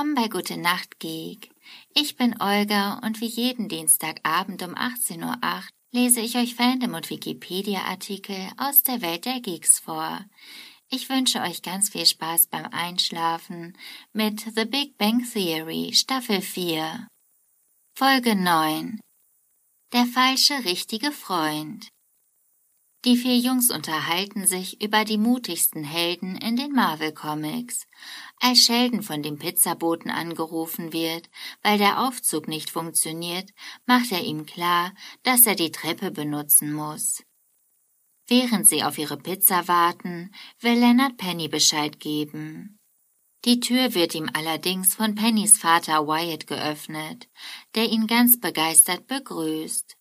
Willkommen bei Gute Nacht Geek. Ich bin Olga und wie jeden Dienstagabend um 18.08 Uhr lese ich euch Fandom und Wikipedia-Artikel aus der Welt der Geeks vor. Ich wünsche euch ganz viel Spaß beim Einschlafen mit The Big Bang Theory Staffel 4. Folge 9 Der falsche richtige Freund die vier Jungs unterhalten sich über die mutigsten Helden in den Marvel Comics. Als Sheldon von dem Pizzaboten angerufen wird, weil der Aufzug nicht funktioniert, macht er ihm klar, dass er die Treppe benutzen muss. Während sie auf ihre Pizza warten, will Leonard Penny Bescheid geben. Die Tür wird ihm allerdings von Pennys Vater Wyatt geöffnet, der ihn ganz begeistert begrüßt.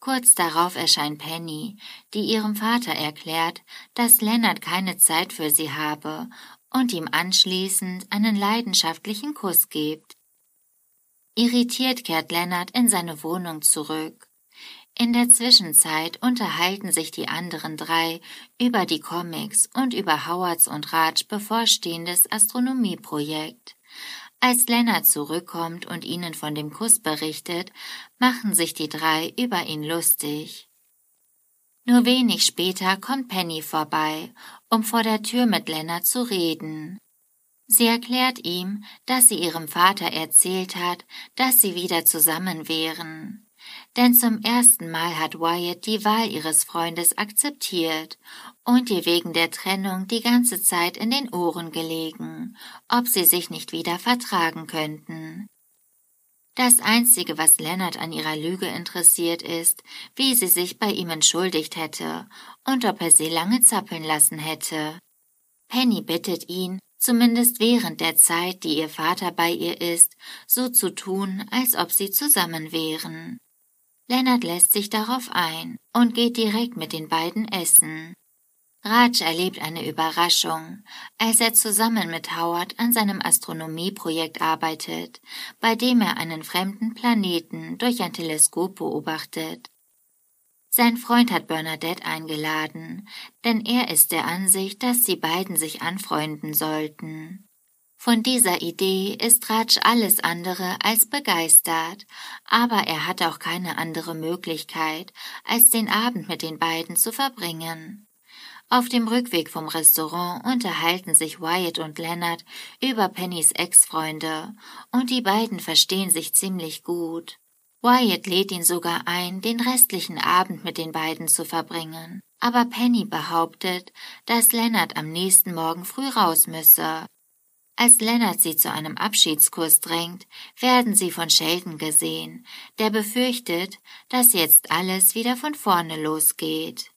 Kurz darauf erscheint Penny, die ihrem Vater erklärt, dass Leonard keine Zeit für sie habe und ihm anschließend einen leidenschaftlichen Kuss gibt. Irritiert kehrt Leonard in seine Wohnung zurück. In der Zwischenzeit unterhalten sich die anderen drei über die Comics und über Howards und Raj bevorstehendes Astronomieprojekt. Als Lennart zurückkommt und ihnen von dem Kuss berichtet, machen sich die drei über ihn lustig. Nur wenig später kommt Penny vorbei, um vor der Tür mit Lennart zu reden. Sie erklärt ihm, dass sie ihrem Vater erzählt hat, dass sie wieder zusammen wären denn zum ersten Mal hat Wyatt die Wahl ihres Freundes akzeptiert und ihr wegen der Trennung die ganze Zeit in den Ohren gelegen, ob sie sich nicht wieder vertragen könnten. Das Einzige, was Leonard an ihrer Lüge interessiert, ist, wie sie sich bei ihm entschuldigt hätte und ob er sie lange zappeln lassen hätte. Penny bittet ihn, zumindest während der Zeit, die ihr Vater bei ihr ist, so zu tun, als ob sie zusammen wären. Lennart lässt sich darauf ein und geht direkt mit den beiden essen. Raj erlebt eine Überraschung, als er zusammen mit Howard an seinem Astronomieprojekt arbeitet, bei dem er einen fremden Planeten durch ein Teleskop beobachtet. Sein Freund hat Bernadette eingeladen, denn er ist der Ansicht, dass sie beiden sich anfreunden sollten. Von dieser Idee ist Raj alles andere als begeistert, aber er hat auch keine andere Möglichkeit, als den Abend mit den beiden zu verbringen. Auf dem Rückweg vom Restaurant unterhalten sich Wyatt und Leonard über Pennys Ex-Freunde, und die beiden verstehen sich ziemlich gut. Wyatt lädt ihn sogar ein, den restlichen Abend mit den beiden zu verbringen. Aber Penny behauptet, dass Leonard am nächsten Morgen früh raus müsse. Als Lennart sie zu einem Abschiedskurs drängt, werden sie von Sheldon gesehen, der befürchtet, dass jetzt alles wieder von vorne losgeht.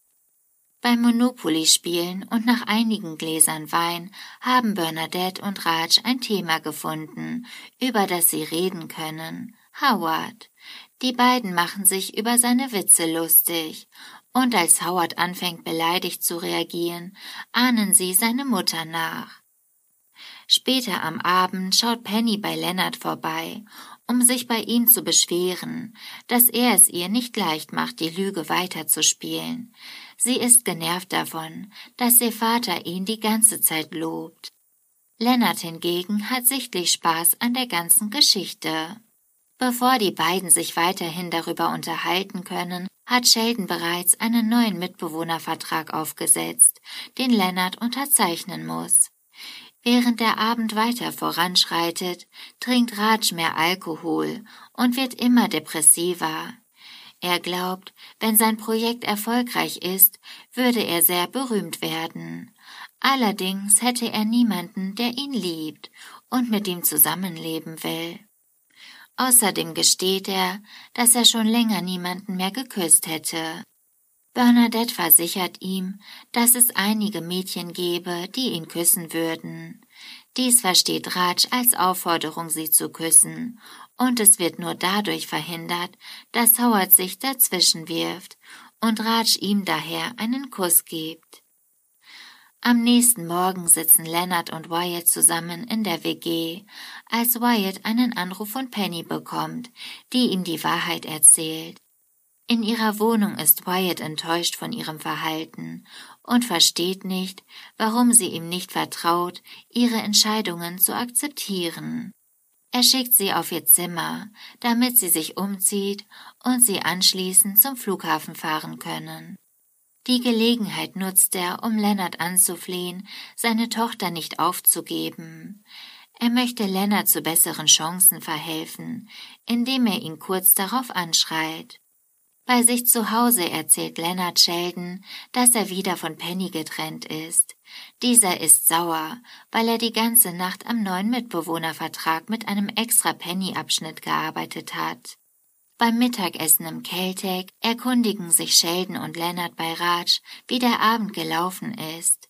Beim Monopoly-Spielen und nach einigen Gläsern Wein haben Bernadette und Raj ein Thema gefunden, über das sie reden können. Howard. Die beiden machen sich über seine Witze lustig, und als Howard anfängt beleidigt zu reagieren, ahnen sie seine Mutter nach. Später am Abend schaut Penny bei Leonard vorbei, um sich bei ihm zu beschweren, dass er es ihr nicht leicht macht, die Lüge weiterzuspielen. Sie ist genervt davon, dass ihr Vater ihn die ganze Zeit lobt. Leonard hingegen hat sichtlich Spaß an der ganzen Geschichte. Bevor die beiden sich weiterhin darüber unterhalten können, hat Sheldon bereits einen neuen Mitbewohnervertrag aufgesetzt, den Leonard unterzeichnen muss. Während der Abend weiter voranschreitet, trinkt Raj mehr Alkohol und wird immer depressiver. Er glaubt, wenn sein Projekt erfolgreich ist, würde er sehr berühmt werden. Allerdings hätte er niemanden, der ihn liebt und mit ihm zusammenleben will. Außerdem gesteht er, dass er schon länger niemanden mehr geküsst hätte. Bernadette versichert ihm, dass es einige Mädchen gebe, die ihn küssen würden. Dies versteht Raj als Aufforderung, sie zu küssen, und es wird nur dadurch verhindert, dass Howard sich dazwischen wirft und Raj ihm daher einen Kuss gibt. Am nächsten Morgen sitzen Leonard und Wyatt zusammen in der WG, als Wyatt einen Anruf von Penny bekommt, die ihm die Wahrheit erzählt. In ihrer Wohnung ist Wyatt enttäuscht von ihrem Verhalten und versteht nicht, warum sie ihm nicht vertraut, ihre Entscheidungen zu akzeptieren. Er schickt sie auf ihr Zimmer, damit sie sich umzieht und sie anschließend zum Flughafen fahren können. Die Gelegenheit nutzt er, um Lennart anzuflehen, seine Tochter nicht aufzugeben. Er möchte Lennart zu besseren Chancen verhelfen, indem er ihn kurz darauf anschreit. Bei sich zu Hause erzählt Leonard Sheldon, dass er wieder von Penny getrennt ist. Dieser ist sauer, weil er die ganze Nacht am neuen Mitbewohnervertrag mit einem extra Penny-Abschnitt gearbeitet hat. Beim Mittagessen im Keltec erkundigen sich Sheldon und Leonard bei Raj, wie der Abend gelaufen ist.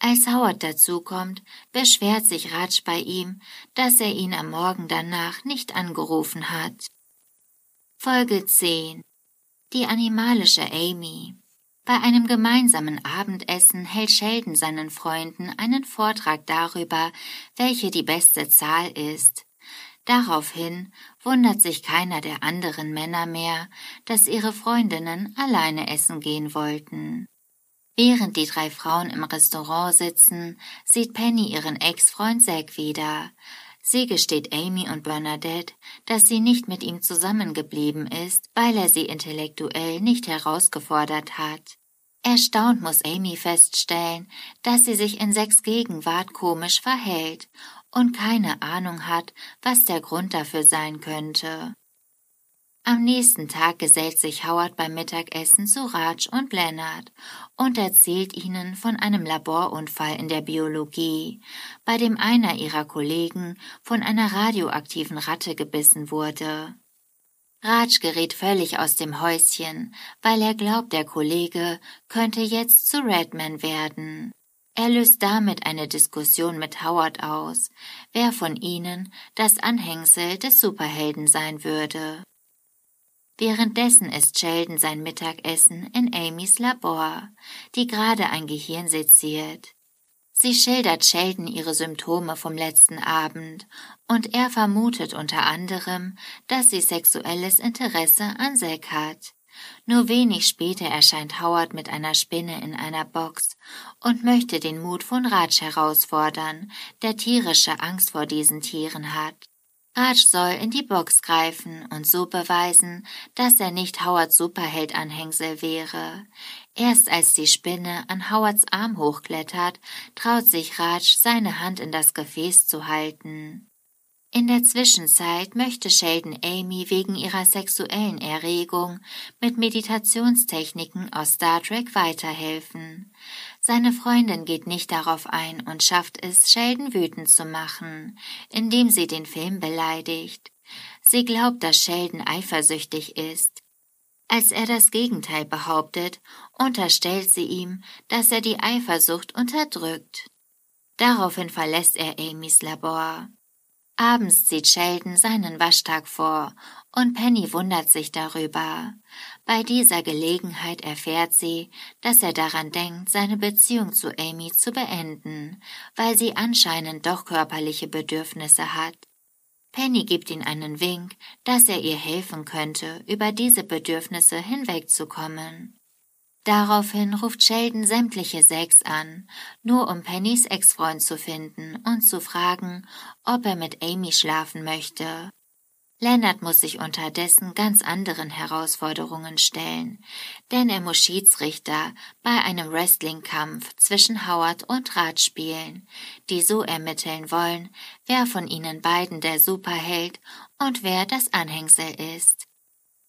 Als Howard dazukommt, beschwert sich Raj bei ihm, dass er ihn am Morgen danach nicht angerufen hat. Folge 10 die animalische Amy. Bei einem gemeinsamen Abendessen hält Sheldon seinen Freunden einen Vortrag darüber, welche die beste Zahl ist. Daraufhin wundert sich keiner der anderen Männer mehr, dass ihre Freundinnen alleine essen gehen wollten. Während die drei Frauen im Restaurant sitzen, sieht Penny ihren Ex-Freund Zack wieder. Sie gesteht Amy und Bernadette, dass sie nicht mit ihm zusammengeblieben ist, weil er sie intellektuell nicht herausgefordert hat. Erstaunt muss Amy feststellen, dass sie sich in Sechs Gegenwart komisch verhält und keine Ahnung hat, was der Grund dafür sein könnte. Am nächsten Tag gesellt sich Howard beim Mittagessen zu Raj und Leonard und erzählt ihnen von einem Laborunfall in der Biologie, bei dem einer ihrer Kollegen von einer radioaktiven Ratte gebissen wurde. Raj gerät völlig aus dem Häuschen, weil er glaubt, der Kollege könnte jetzt zu Redman werden. Er löst damit eine Diskussion mit Howard aus, wer von ihnen das Anhängsel des Superhelden sein würde. Währenddessen isst Sheldon sein Mittagessen in Amys Labor, die gerade ein Gehirn seziert. Sie schildert Sheldon ihre Symptome vom letzten Abend und er vermutet unter anderem, dass sie sexuelles Interesse an Zack hat. Nur wenig später erscheint Howard mit einer Spinne in einer Box und möchte den Mut von Raj herausfordern, der tierische Angst vor diesen Tieren hat. Raj soll in die Box greifen und so beweisen, dass er nicht Howards Superheld-Anhängsel wäre. Erst als die Spinne an Howards Arm hochklettert, traut sich Raj, seine Hand in das Gefäß zu halten. In der Zwischenzeit möchte Sheldon Amy wegen ihrer sexuellen Erregung mit Meditationstechniken aus Star Trek weiterhelfen. Seine Freundin geht nicht darauf ein und schafft es, Sheldon wütend zu machen, indem sie den Film beleidigt. Sie glaubt, dass Sheldon eifersüchtig ist. Als er das Gegenteil behauptet, unterstellt sie ihm, dass er die Eifersucht unterdrückt. Daraufhin verlässt er Amys Labor. Abends zieht Sheldon seinen Waschtag vor und Penny wundert sich darüber. Bei dieser Gelegenheit erfährt sie, dass er daran denkt, seine Beziehung zu Amy zu beenden, weil sie anscheinend doch körperliche Bedürfnisse hat. Penny gibt ihm einen Wink, dass er ihr helfen könnte, über diese Bedürfnisse hinwegzukommen. Daraufhin ruft Sheldon sämtliche Sex an, nur um Pennys Ex-Freund zu finden und zu fragen, ob er mit Amy schlafen möchte. Leonard muss sich unterdessen ganz anderen Herausforderungen stellen, denn er muss Schiedsrichter bei einem Wrestling-Kampf zwischen Howard und Raj spielen, die so ermitteln wollen, wer von ihnen beiden der Superheld und wer das Anhängsel ist.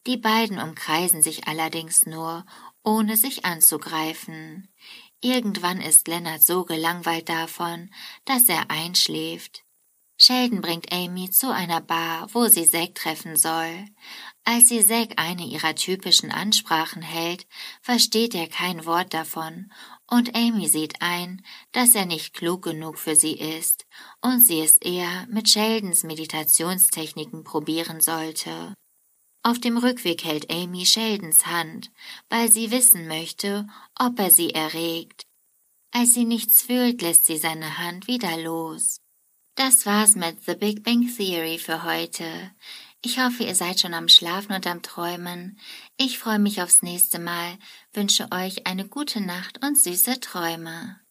Die beiden umkreisen sich allerdings nur, ohne sich anzugreifen. Irgendwann ist Lennart so gelangweilt davon, dass er einschläft. Sheldon bringt Amy zu einer Bar, wo sie Zack treffen soll. Als sie Zack eine ihrer typischen Ansprachen hält, versteht er kein Wort davon, und Amy sieht ein, dass er nicht klug genug für sie ist und sie es eher mit Sheldons Meditationstechniken probieren sollte. Auf dem Rückweg hält Amy Sheldons Hand, weil sie wissen möchte, ob er sie erregt. Als sie nichts fühlt, lässt sie seine Hand wieder los. Das war's mit The Big Bang Theory für heute. Ich hoffe, ihr seid schon am Schlafen und am Träumen. Ich freue mich aufs nächste Mal, wünsche euch eine gute Nacht und süße Träume.